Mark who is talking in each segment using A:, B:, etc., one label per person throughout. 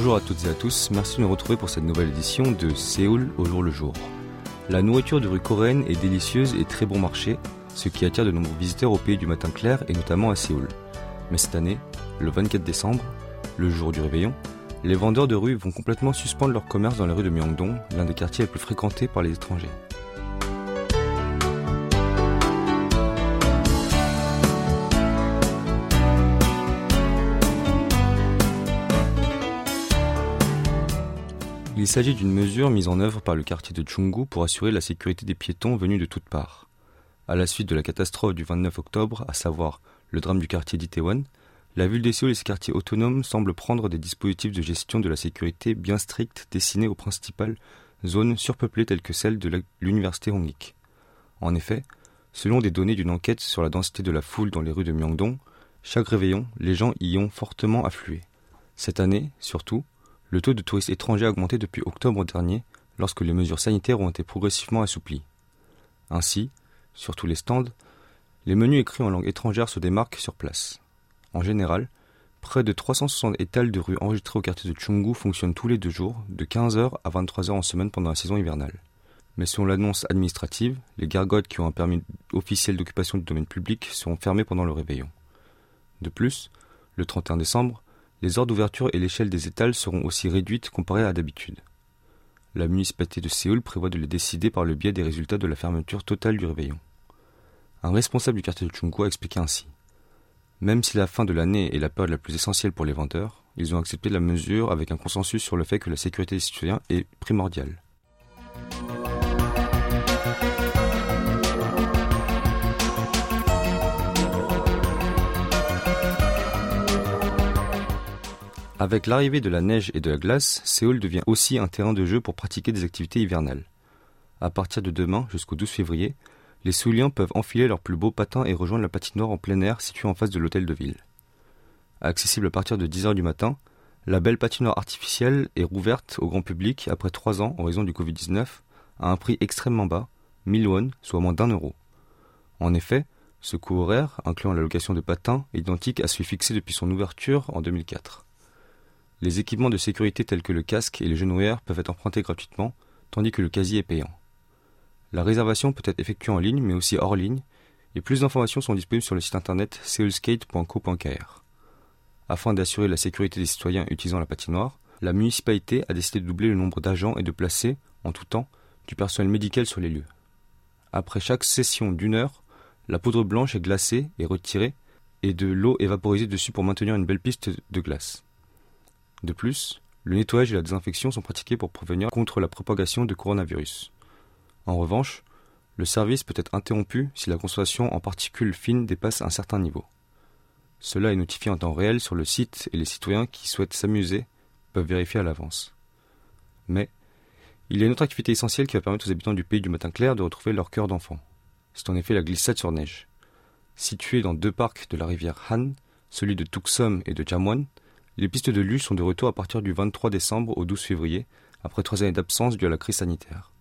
A: Bonjour à toutes et à tous, merci de nous retrouver pour cette nouvelle édition de Séoul au jour le jour. La nourriture de rue coréenne est délicieuse et très bon marché, ce qui attire de nombreux visiteurs au pays du matin clair et notamment à Séoul. Mais cette année, le 24 décembre, le jour du réveillon, les vendeurs de rue vont complètement suspendre leur commerce dans les rues de Myeongdong, l'un des quartiers les plus fréquentés par les étrangers. Il s'agit d'une mesure mise en œuvre par le quartier de Chunggu pour assurer la sécurité des piétons venus de toutes parts. À la suite de la catastrophe du 29 octobre, à savoir le drame du quartier d'Itaewon, la ville des Séoul et ses quartiers autonomes semblent prendre des dispositifs de gestion de la sécurité bien stricts destinés aux principales zones surpeuplées telles que celle de l'université Hongik. En effet, selon des données d'une enquête sur la densité de la foule dans les rues de Myeongdong, chaque réveillon, les gens y ont fortement afflué. Cette année, surtout, le taux de touristes étrangers a augmenté depuis octobre dernier, lorsque les mesures sanitaires ont été progressivement assouplies. Ainsi, sur tous les stands, les menus écrits en langue étrangère se démarquent sur place. En général, près de 360 étals de rue enregistrés au quartier de Chungu fonctionnent tous les deux jours, de 15h à 23h en semaine pendant la saison hivernale. Mais selon l'annonce administrative, les gargotes qui ont un permis officiel d'occupation du domaine public seront fermées pendant le réveillon. De plus, le 31 décembre, les heures d'ouverture et l'échelle des étals seront aussi réduites comparées à d'habitude. La municipalité de Séoul prévoit de les décider par le biais des résultats de la fermeture totale du réveillon. Un responsable du quartier de Chungko a expliqué ainsi. Même si la fin de l'année est la période la plus essentielle pour les vendeurs, ils ont accepté la mesure avec un consensus sur le fait que la sécurité des citoyens est primordiale. Avec l'arrivée de la neige et de la glace, Séoul devient aussi un terrain de jeu pour pratiquer des activités hivernales. À partir de demain jusqu'au 12 février, les Séouliens peuvent enfiler leurs plus beaux patins et rejoindre la patinoire en plein air située en face de l'hôtel de ville. Accessible à partir de 10h du matin, la belle patinoire artificielle est rouverte au grand public après trois ans en raison du Covid-19 à un prix extrêmement bas, 1000 won, soit moins d'un euro. En effet, ce coût horaire, incluant la location de patins, est identique à celui fixé depuis son ouverture en 2004. Les équipements de sécurité tels que le casque et les genouillères peuvent être empruntés gratuitement, tandis que le casier est payant. La réservation peut être effectuée en ligne, mais aussi hors ligne, et plus d'informations sont disponibles sur le site internet seoulskate.co.kr. Afin d'assurer la sécurité des citoyens utilisant la patinoire, la municipalité a décidé de doubler le nombre d'agents et de placer, en tout temps, du personnel médical sur les lieux. Après chaque session d'une heure, la poudre blanche est glacée et retirée, et de l'eau est vaporisée dessus pour maintenir une belle piste de glace. De plus, le nettoyage et la désinfection sont pratiqués pour prévenir contre la propagation de coronavirus. En revanche, le service peut être interrompu si la concentration en particules fines dépasse un certain niveau. Cela est notifié en temps réel sur le site et les citoyens qui souhaitent s'amuser peuvent vérifier à l'avance. Mais il y a une autre activité essentielle qui va permettre aux habitants du pays du matin clair de retrouver leur cœur d'enfant. C'est en effet la glissade sur neige. Située dans deux parcs de la rivière Han, celui de Tuxom et de Jamwon, les pistes de luge sont de retour à partir du 23 décembre au 12 février, après trois années d'absence due à la crise sanitaire.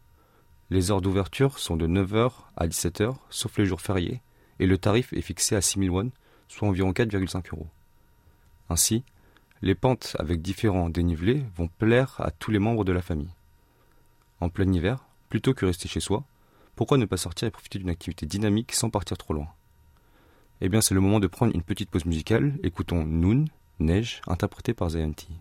A: Les heures d'ouverture sont de 9h à 17h, sauf les jours fériés, et le tarif est fixé à 6000 won, soit environ 4,5 euros. Ainsi, les pentes avec différents dénivelés vont plaire à tous les membres de la famille. En plein hiver, plutôt que rester chez soi, pourquoi ne pas sortir et profiter d'une activité dynamique sans partir trop loin? Eh bien, c'est le moment de prendre une petite pause musicale. Écoutons Noon Neige, interprété par Zayanti.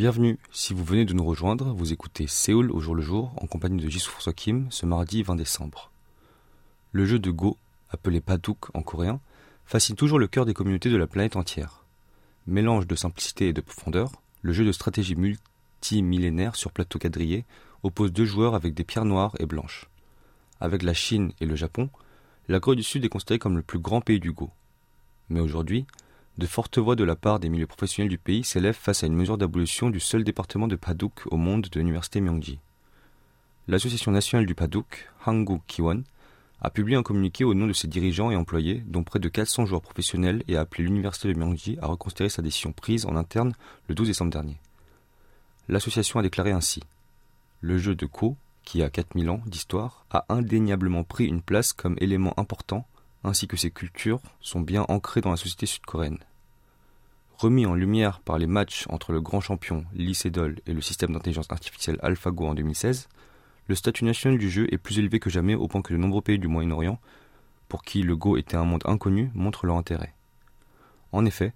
A: Bienvenue, si vous venez de nous rejoindre, vous écoutez Séoul au jour le jour en compagnie de Jisoo François Kim ce mardi 20 décembre. Le jeu de Go, appelé Paduk en coréen, fascine toujours le cœur des communautés de la planète entière. Mélange de simplicité et de profondeur, le jeu de stratégie multimillénaire sur plateau quadrillé oppose deux joueurs avec des pierres noires et blanches. Avec la Chine et le Japon, la Corée du Sud est considérée comme le plus grand pays du Go. Mais aujourd'hui, de fortes voix de la part des milieux professionnels du pays s'élèvent face à une mesure d'abolition du seul département de Paduk au monde de l'université Myongji. L'Association nationale du Paduk, Hanguk Kiwon, a publié un communiqué au nom de ses dirigeants et employés, dont près de 400 joueurs professionnels, et a appelé l'université de Myongji à reconsidérer sa décision prise en interne le 12 décembre dernier. L'association a déclaré ainsi Le jeu de Ko, qui a 4000 ans d'histoire, a indéniablement pris une place comme élément important, ainsi que ses cultures sont bien ancrées dans la société sud-coréenne. Remis en lumière par les matchs entre le grand champion Lee Sedol et le système d'intelligence artificielle AlphaGo en 2016, le statut national du jeu est plus élevé que jamais au point que de nombreux pays du Moyen-Orient, pour qui le Go était un monde inconnu, montrent leur intérêt. En effet,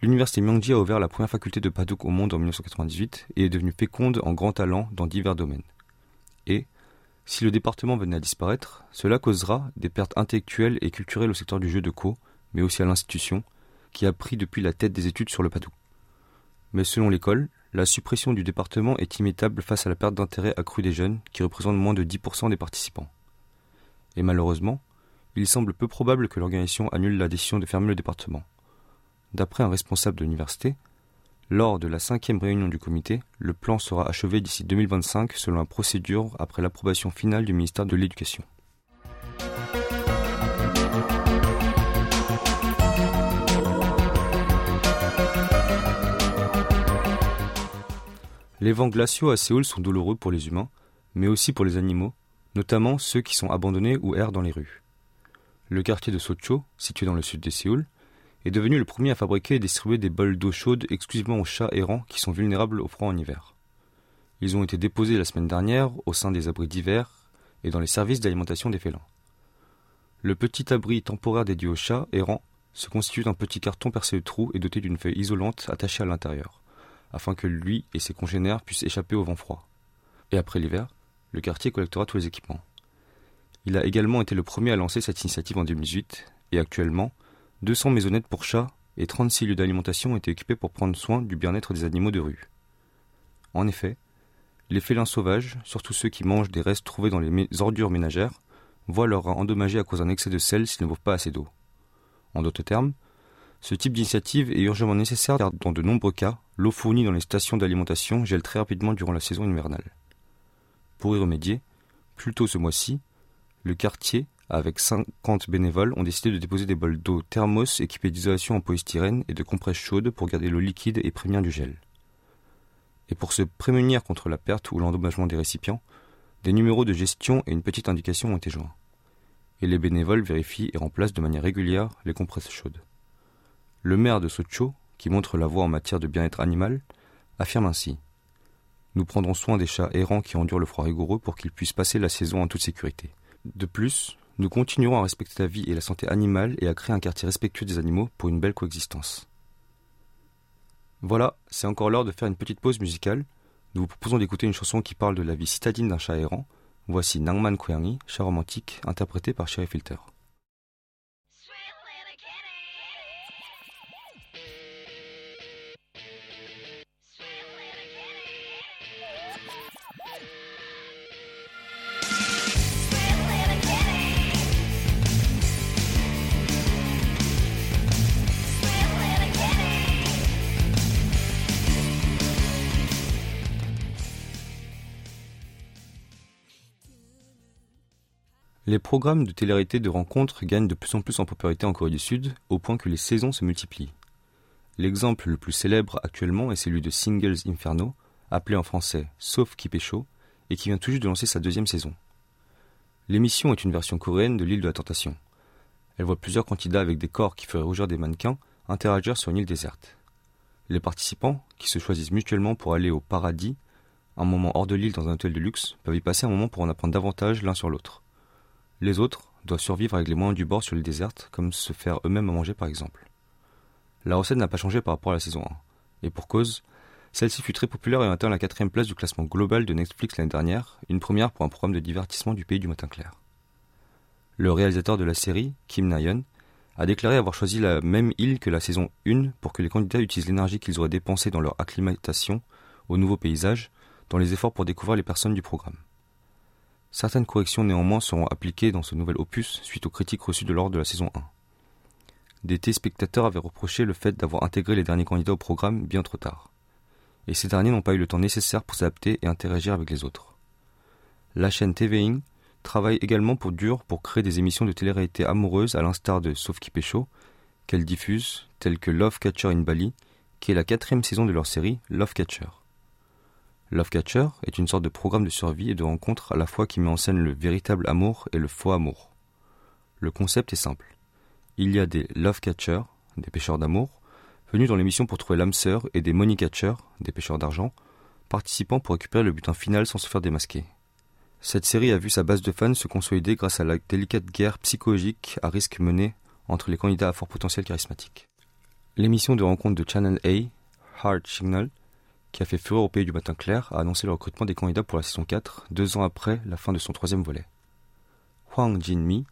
A: l'université Myongji a ouvert la première faculté de Paduk au monde en 1998 et est devenue féconde en grands talents dans divers domaines. Si le département venait à disparaître, cela causera des pertes intellectuelles et culturelles au secteur du jeu de Ko, mais aussi à l'institution, qui a pris depuis la tête des études sur le Paduk. Mais selon l'école, la suppression du département est imitable face à la perte d'intérêt accrue des jeunes, qui représentent moins de 10% des participants. Et malheureusement, il semble peu probable que l'organisation annule la décision de fermer le département. D'après un responsable de l'université, lors de la cinquième réunion du comité, le plan sera achevé d'ici 2025 selon la procédure après l'approbation finale du ministère de l'Éducation. Les vents glaciaux à Séoul sont douloureux pour les humains, mais aussi pour les animaux, notamment ceux qui sont abandonnés ou errent dans les rues. Le quartier de Socho, situé dans le sud de Séoul, est devenu le premier à fabriquer et distribuer des bols d'eau chaude exclusivement aux chats errants qui sont vulnérables au froid en hiver. Ils ont été déposés la semaine dernière au sein des abris d'hiver et dans les services d'alimentation des félins. Le petit abri temporaire dédié aux chats errants se constitue d'un petit carton percé de trous et doté d'une feuille isolante attachée à l'intérieur afin que lui et ses congénères puissent échapper au vent froid. Et après l'hiver, le quartier collectera tous les équipements. Il a également été le premier à lancer cette initiative en 2018, et actuellement, 200 maisonnettes pour chats et 36 lieux d'alimentation ont été équipés pour prendre soin du bien-être des animaux de rue. En effet, les félins sauvages, surtout ceux qui mangent des restes trouvés dans les ordures ménagères, voient leur rein endommagé à cause d'un excès de sel s'ils ne boivent pas assez d'eau. En d'autres termes, ce type d'initiative est urgemment nécessaire car dans de nombreux cas, l'eau fournie dans les stations d'alimentation gèle très rapidement durant la saison hivernale. Pour y remédier, plus tôt ce mois-ci, le quartier, avec 50 bénévoles, ont décidé de déposer des bols d'eau thermos équipés d'isolation en polystyrène et de compresses chaudes pour garder l'eau liquide et prévenir du gel. Et pour se prémunir contre la perte ou l'endommagement des récipients, des numéros de gestion et une petite indication ont été joints. Et les bénévoles vérifient et remplacent de manière régulière les compresses chaudes. Le maire de Socho, qui montre la voie en matière de bien-être animal, affirme ainsi Nous prendrons soin des chats errants qui endurent le froid rigoureux pour qu'ils puissent passer la saison en toute sécurité. De plus, nous continuerons à respecter la vie et la santé animale et à créer un quartier respectueux des animaux pour une belle coexistence. Voilà, c'est encore l'heure de faire une petite pause musicale. Nous vous proposons d'écouter une chanson qui parle de la vie citadine d'un chat errant. Voici Nangman Koyangi, chat romantique, interprété par Sherry Filter. Les programmes de télé-réalité de rencontres gagnent de plus en plus en popularité en Corée du Sud, au point que les saisons se multiplient. L'exemple le plus célèbre actuellement est celui de Singles Inferno, appelé en français Sauf qui pécho, et qui vient tout juste de lancer sa deuxième saison. L'émission est une version coréenne de l'île de la Tentation. Elle voit plusieurs candidats avec des corps qui feraient rougir des mannequins interagir sur une île déserte. Les participants, qui se choisissent mutuellement pour aller au paradis, un moment hors de l'île dans un hôtel de luxe, peuvent y passer un moment pour en apprendre davantage l'un sur l'autre. Les autres doivent survivre avec les moyens du bord sur l'île déserte, comme se faire eux-mêmes à manger par exemple. La recette n'a pas changé par rapport à la saison 1. Et pour cause, celle-ci fut très populaire et atteint la quatrième place du classement global de Netflix l'année dernière, une première pour un programme de divertissement du pays du matin clair. Le réalisateur de la série, Kim Nayeon, a déclaré avoir choisi la même île que la saison 1 pour que les candidats utilisent l'énergie qu'ils auraient dépensée dans leur acclimatation au nouveau paysage, dans les efforts pour découvrir les personnes du programme. Certaines corrections néanmoins seront appliquées dans ce nouvel opus suite aux critiques reçues de l'ordre de la saison 1. Des téléspectateurs avaient reproché le fait d'avoir intégré les derniers candidats au programme bien trop tard. Et ces derniers n'ont pas eu le temps nécessaire pour s'adapter et interagir avec les autres. La chaîne TVing travaille également pour dur pour créer des émissions de télé-réalité amoureuses à l'instar de Sauf qui pécho, qu'elle diffuse, telles que Love Catcher in Bali, qui est la quatrième saison de leur série Love Catcher. Love Catcher est une sorte de programme de survie et de rencontre à la fois qui met en scène le véritable amour et le faux amour. Le concept est simple il y a des love catchers, des pêcheurs d'amour, venus dans l'émission pour trouver l'âme sœur, et des money catchers, des pêcheurs d'argent, participant pour récupérer le butin final sans se faire démasquer. Cette série a vu sa base de fans se consolider grâce à la délicate guerre psychologique à risque menée entre les candidats à fort potentiel charismatique. L'émission de rencontre de Channel A, Hard Signal, qui a fait fureur au pays du matin clair, a annoncé le recrutement des candidats pour la saison 4, deux ans après la fin de son troisième volet. Hwang Jin-mi,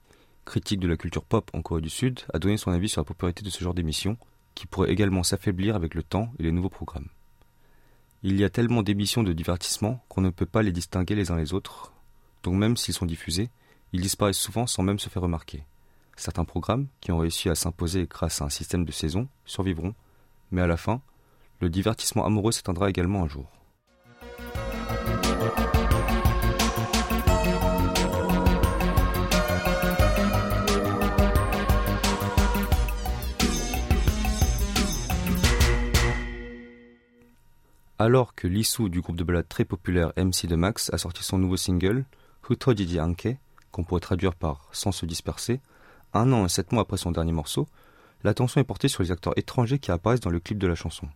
A: critique de la culture pop en Corée du Sud, a donné son avis sur la popularité de ce genre d'émission, qui pourrait également s'affaiblir avec le temps et les nouveaux programmes. Il y a tellement d'émissions de divertissement qu'on ne peut pas les distinguer les uns les autres, donc même s'ils sont diffusés, ils disparaissent souvent sans même se faire remarquer. Certains programmes, qui ont réussi à s'imposer grâce à un système de saison, survivront, mais à la fin, le divertissement amoureux s'éteindra également un jour. Alors que Lissou du groupe de ballade très populaire MC de Max a sorti son nouveau single, Hutojiji Anke, qu'on pourrait traduire par Sans se disperser, un an et sept mois après son dernier morceau, l'attention est portée sur les acteurs étrangers qui apparaissent dans le clip de la chanson.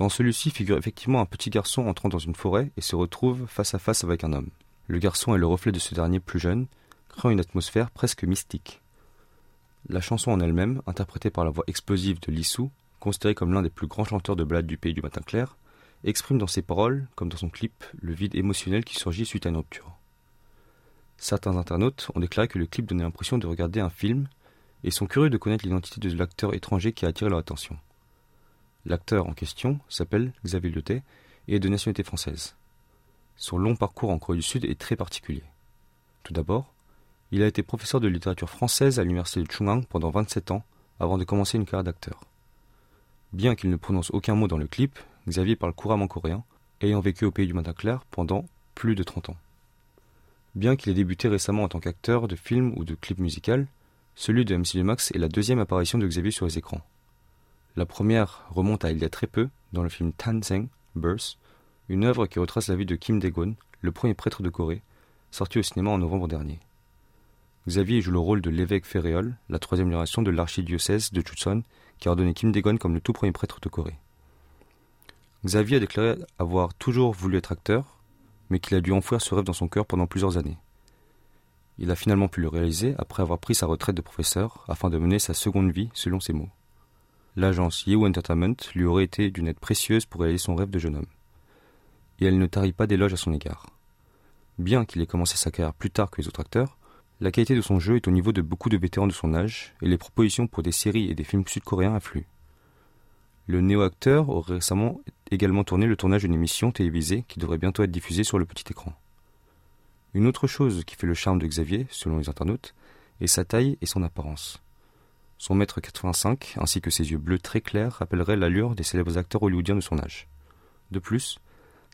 A: Dans celui-ci figure effectivement un petit garçon entrant dans une forêt et se retrouve face à face avec un homme. Le garçon est le reflet de ce dernier plus jeune, créant une atmosphère presque mystique. La chanson en elle-même, interprétée par la voix explosive de Lissou, considéré comme l'un des plus grands chanteurs de ballades du pays du matin clair, exprime dans ses paroles, comme dans son clip, le vide émotionnel qui surgit suite à une rupture. Certains internautes ont déclaré que le clip donnait l'impression de regarder un film et sont curieux de connaître l'identité de l'acteur étranger qui a attiré leur attention. L'acteur en question s'appelle Xavier Letet et est de nationalité française. Son long parcours en Corée du Sud est très particulier. Tout d'abord, il a été professeur de littérature française à l'université de Chungang pendant 27 ans avant de commencer une carrière d'acteur. Bien qu'il ne prononce aucun mot dans le clip, Xavier parle couramment coréen, ayant vécu au pays du matin clair pendant plus de 30 ans. Bien qu'il ait débuté récemment en tant qu'acteur de film ou de clip musical, celui de MC Max est la deuxième apparition de Xavier sur les écrans. La première remonte à il y a très peu, dans le film Tanseng, Birth, une œuvre qui retrace la vie de Kim Dae-gon, le premier prêtre de Corée, sorti au cinéma en novembre dernier. Xavier joue le rôle de l'évêque Féréol, la troisième génération de l'archidiocèse de Chuson, qui a ordonné Kim Dae-gon comme le tout premier prêtre de Corée. Xavier a déclaré avoir toujours voulu être acteur, mais qu'il a dû enfouir ce rêve dans son cœur pendant plusieurs années. Il a finalement pu le réaliser après avoir pris sa retraite de professeur afin de mener sa seconde vie selon ses mots. L'agence Yeo Entertainment lui aurait été d'une aide précieuse pour réaliser son rêve de jeune homme. Et elle ne tarit pas d'éloges à son égard. Bien qu'il ait commencé sa carrière plus tard que les autres acteurs, la qualité de son jeu est au niveau de beaucoup de vétérans de son âge et les propositions pour des séries et des films sud-coréens affluent. Le néo-acteur aurait récemment également tourné le tournage d'une émission télévisée qui devrait bientôt être diffusée sur le petit écran. Une autre chose qui fait le charme de Xavier, selon les internautes, est sa taille et son apparence. Son mètre 85 ainsi que ses yeux bleus très clairs rappelleraient l'allure des célèbres acteurs hollywoodiens de son âge. De plus,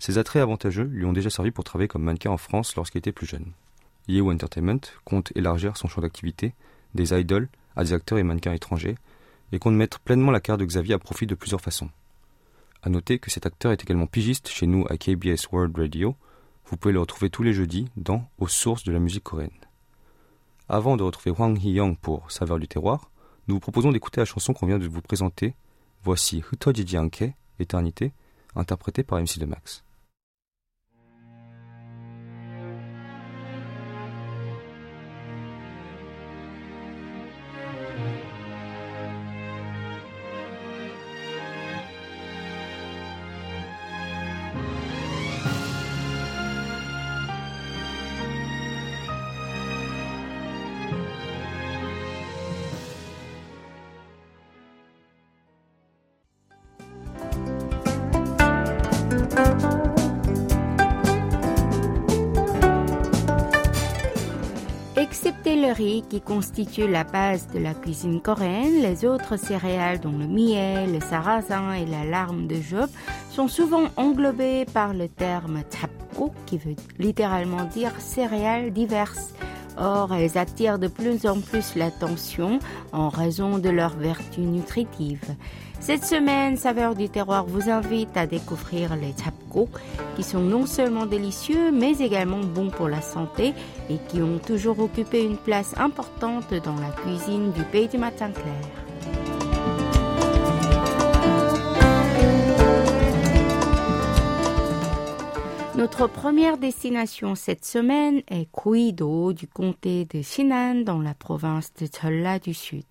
A: ses attraits avantageux lui ont déjà servi pour travailler comme mannequin en France lorsqu'il était plus jeune. Yeo Entertainment compte élargir son champ d'activité des idoles à des acteurs et mannequins étrangers et compte mettre pleinement la carrière de Xavier à profit de plusieurs façons. À noter que cet acteur est également pigiste chez nous à KBS World Radio. Vous pouvez le retrouver tous les jeudis dans Aux sources de la musique coréenne. Avant de retrouver Hwang Hee-young pour Saveur du terroir, nous vous proposons d'écouter la chanson qu'on vient de vous présenter. Voici Hutojiji Anke, Éternité, interprétée par MC de Max.
B: Le riz qui constitue la base de la cuisine coréenne, les autres céréales dont le millet, le sarrasin et la larme de Job sont souvent englobées par le terme tapko qui veut littéralement dire céréales diverses. Or, elles attirent de plus en plus l'attention en raison de leurs vertus nutritives. Cette semaine, Saveur du terroir vous invite à découvrir les chapko, qui sont non seulement délicieux, mais également bons pour la santé et qui ont toujours occupé une place importante dans la cuisine du pays du matin clair. Notre première destination cette semaine est Koido du comté de Sinan dans la province de Jeolla du Sud.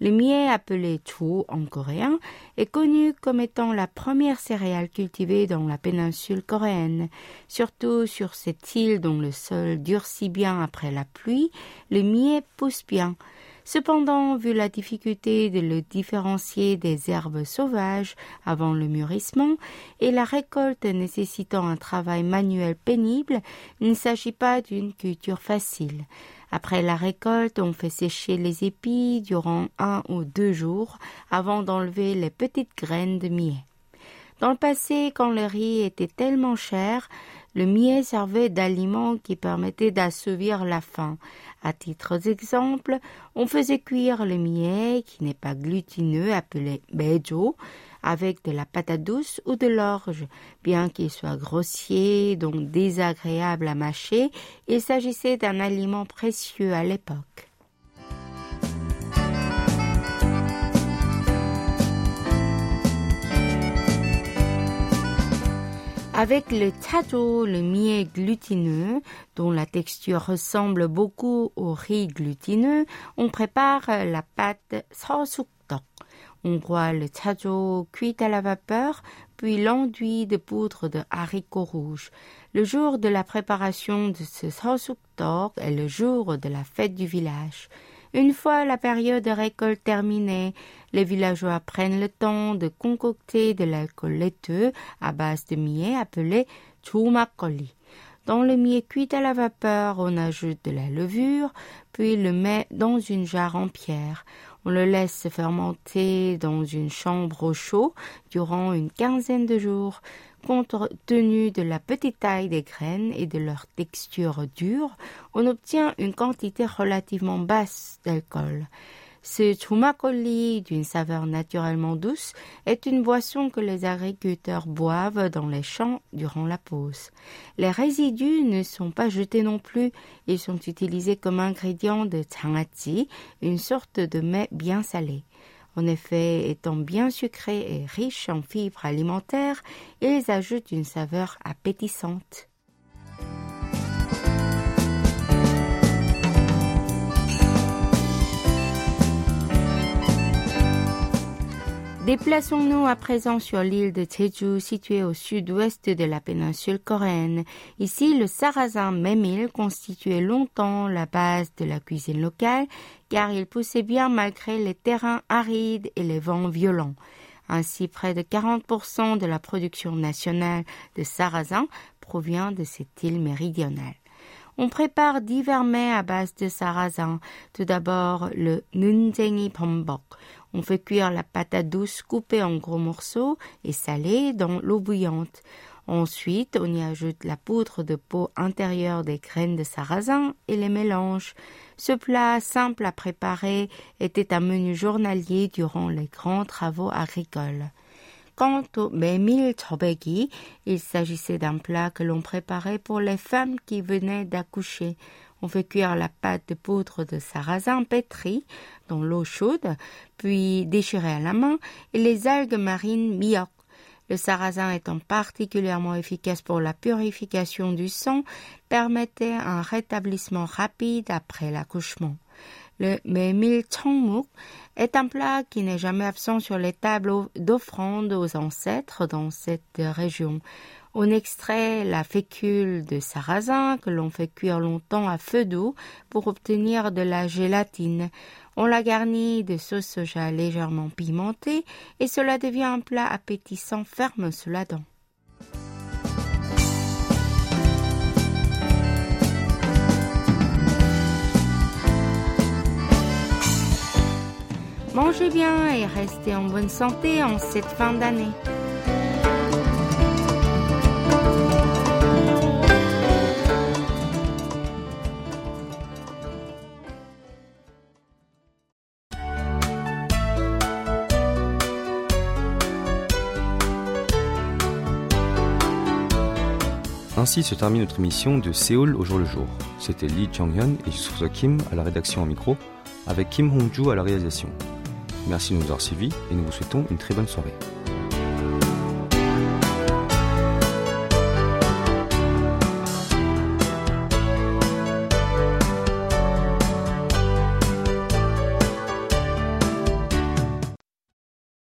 B: Le millet appelé chu en coréen est connu comme étant la première céréale cultivée dans la péninsule coréenne. Surtout sur cette île dont le sol durcit bien après la pluie, le millet pousse bien. Cependant, vu la difficulté de le différencier des herbes sauvages avant le mûrissement et la récolte nécessitant un travail manuel pénible, il ne s'agit pas d'une culture facile. Après la récolte, on fait sécher les épis durant un ou deux jours avant d'enlever les petites graines de millet. Dans le passé, quand le riz était tellement cher, le millet servait d'aliment qui permettait d'assouvir la faim. À titre d'exemple, on faisait cuire le millet, qui n'est pas glutineux, appelé avec de la patate douce ou de l'orge. Bien qu'il soit grossier, donc désagréable à mâcher, il s'agissait d'un aliment précieux à l'époque. Avec le tato, le miel glutineux, dont la texture ressemble beaucoup au riz glutineux, on prépare la pâte sans sosuku on broie le chajo cuit à la vapeur, puis l'enduit de poudre de haricots rouges. Le jour de la préparation de ce sosuktok est le jour de la fête du village. Une fois la période de récolte terminée, les villageois prennent le temps de concocter de l'alcool laiteux à base de millet appelé chumakoli. Dans le millet cuit à la vapeur, on ajoute de la levure, puis le met dans une jarre en pierre. On le laisse fermenter dans une chambre au chaud durant une quinzaine de jours. Compte tenu de la petite taille des graines et de leur texture dure, on obtient une quantité relativement basse d'alcool. Ce chumakoli, d'une saveur naturellement douce, est une boisson que les agriculteurs boivent dans les champs durant la pause. Les résidus ne sont pas jetés non plus, ils sont utilisés comme ingrédient de changati, une sorte de mets bien salé. En effet, étant bien sucrés et riches en fibres alimentaires, ils ajoutent une saveur appétissante. Déplaçons-nous à présent sur l'île de Jeju, située au sud-ouest de la péninsule coréenne. Ici, le sarrasin mémil constituait longtemps la base de la cuisine locale, car il poussait bien malgré les terrains arides et les vents violents. Ainsi, près de 40% de la production nationale de sarrasin provient de cette île méridionale. On prépare divers mets à base de sarrasin. Tout d'abord, le nunjengi bombok. On fait cuire la patate douce coupée en gros morceaux et salée dans l'eau bouillante. Ensuite, on y ajoute la poudre de peau intérieure des graines de sarrasin et les mélange. Ce plat simple à préparer était un menu journalier durant les grands travaux agricoles. Quant au mémil chobegi, il s'agissait d'un plat que l'on préparait pour les femmes qui venaient d'accoucher. On fait cuire la pâte de poudre de sarrasin pétrie dans l'eau chaude, puis déchirée à la main, et les algues marines miok. Le sarrasin étant particulièrement efficace pour la purification du sang, permettait un rétablissement rapide après l'accouchement. Le mémil chongmuk est un plat qui n'est jamais absent sur les tables d'offrande aux ancêtres dans cette région. On extrait la fécule de sarrasin que l'on fait cuire longtemps à feu doux pour obtenir de la gélatine. On la garnit de sauce soja légèrement pimentée et cela devient un plat appétissant ferme sous la dent. Mangez bien et restez en bonne santé en cette fin d'année.
A: Ainsi se termine notre émission de Séoul au jour le jour. C'était Lee Jong-hyun et Soo Kim à la rédaction en micro, avec Kim Hong-ju à la réalisation. Merci de nous avoir suivis et nous vous souhaitons une très bonne soirée.